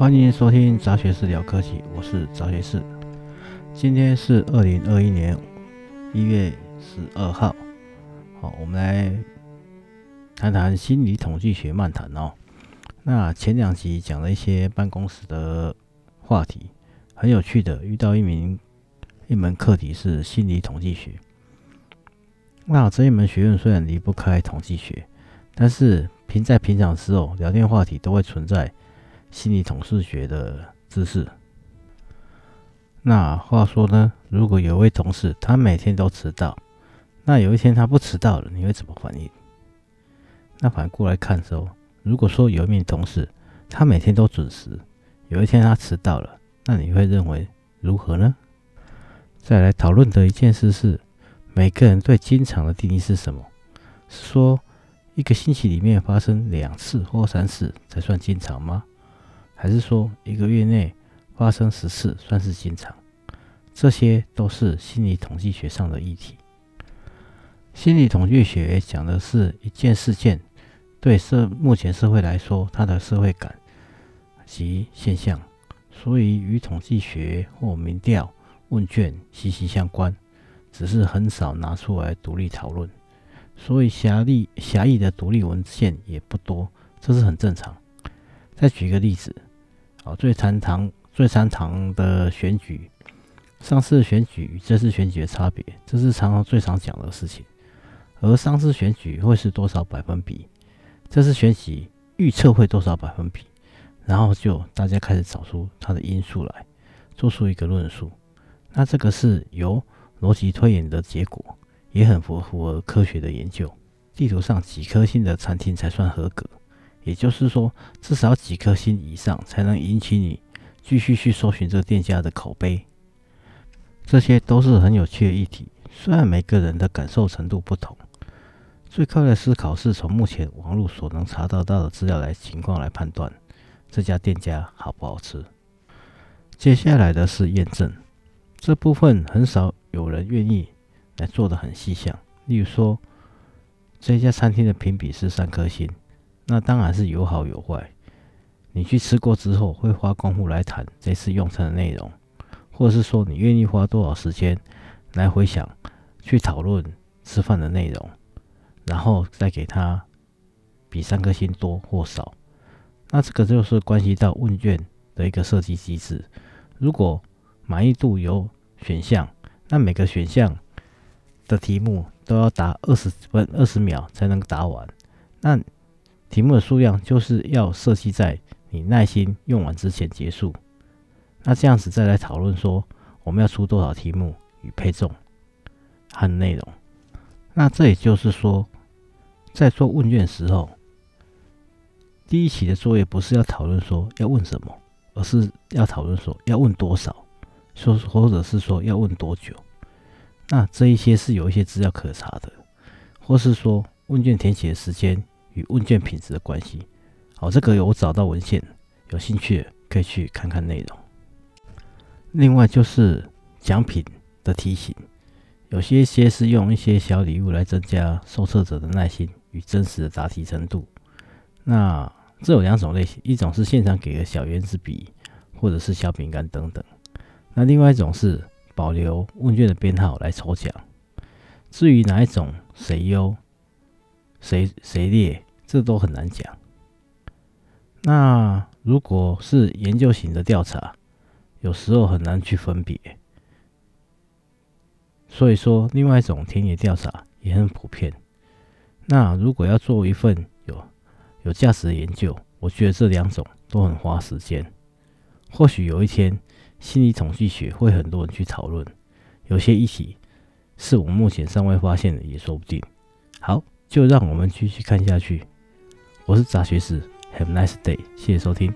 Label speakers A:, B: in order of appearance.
A: 欢迎收听杂学士聊科技，我是杂学士。今天是二零二一年一月十二号，好，我们来谈谈心理统计学漫谈哦。那前两集讲了一些办公室的话题，很有趣的，遇到一名一门课题是心理统计学。那这一门学问虽然离不开统计学，但是平在平常时候聊天话题都会存在心理统计学的知识。那话说呢，如果有位同事他每天都迟到，那有一天他不迟到了，你会怎么反应？那反过来看的时候，如果说有一名同事他每天都准时，有一天他迟到了，那你会认为如何呢？再来讨论的一件事是。每个人对经常的定义是什么？是说一个星期里面发生两次或三次才算经常吗？还是说一个月内发生十次算是经常？这些都是心理统计学上的议题。心理统计学讲的是一件事件对社目前社会来说它的社会感及现象，所以与统计学或民调问卷息息相关。只是很少拿出来独立讨论，所以狭义狭义的独立文献也不多，这是很正常。再举个例子，最常常最常常的选举，上次选举与这次选举的差别，这是常常最常讲的事情。而上次选举会是多少百分比？这次选举预测会多少百分比？然后就大家开始找出它的因素来，做出一个论述。那这个是由逻辑推演的结果也很符符合科学的研究。地图上几颗星的餐厅才算合格？也就是说，至少几颗星以上才能引起你继续去搜寻这个店家的口碑。这些都是很有趣的议题。虽然每个人的感受程度不同，最快的思考是从目前网络所能查到到的资料来情况来判断这家店家好不好吃。接下来的是验证，这部分很少。有人愿意来做得很细项，例如说，这家餐厅的评比是三颗星，那当然是有好有坏。你去吃过之后，会花功夫来谈这次用餐的内容，或者是说你愿意花多少时间来回想、去讨论吃饭的内容，然后再给他比三颗星多或少。那这个就是关系到问卷的一个设计机制。如果满意度有选项。那每个选项的题目都要答二十分二十秒才能答完，那题目的数量就是要设计在你耐心用完之前结束。那这样子再来讨论说我们要出多少题目与配重和内容。那这也就是说，在做问卷的时候，第一期的作业不是要讨论说要问什么，而是要讨论说要问多少。说，或者是说要问多久？那这一些是有一些资料可查的，或是说问卷填写的时间与问卷品质的关系。好，这个有我找到文献，有兴趣可以去看看内容。另外就是奖品的提醒，有些些是用一些小礼物来增加受测者的耐心与真实的答题程度。那这有两种类型，一种是现场给个小圆珠笔，或者是小饼干等等。那另外一种是保留问卷的编号来抽奖，至于哪一种谁优谁谁劣，这都很难讲。那如果是研究型的调查，有时候很难去分别。所以说，另外一种田野调查也很普遍。那如果要做一份有有价值的研究，我觉得这两种都很花时间。或许有一天。心理统计学会很多人去讨论，有些议题是我们目前尚未发现的，也说不定。好，就让我们继续看下去。我是杂学士，Have a nice day，谢谢收听。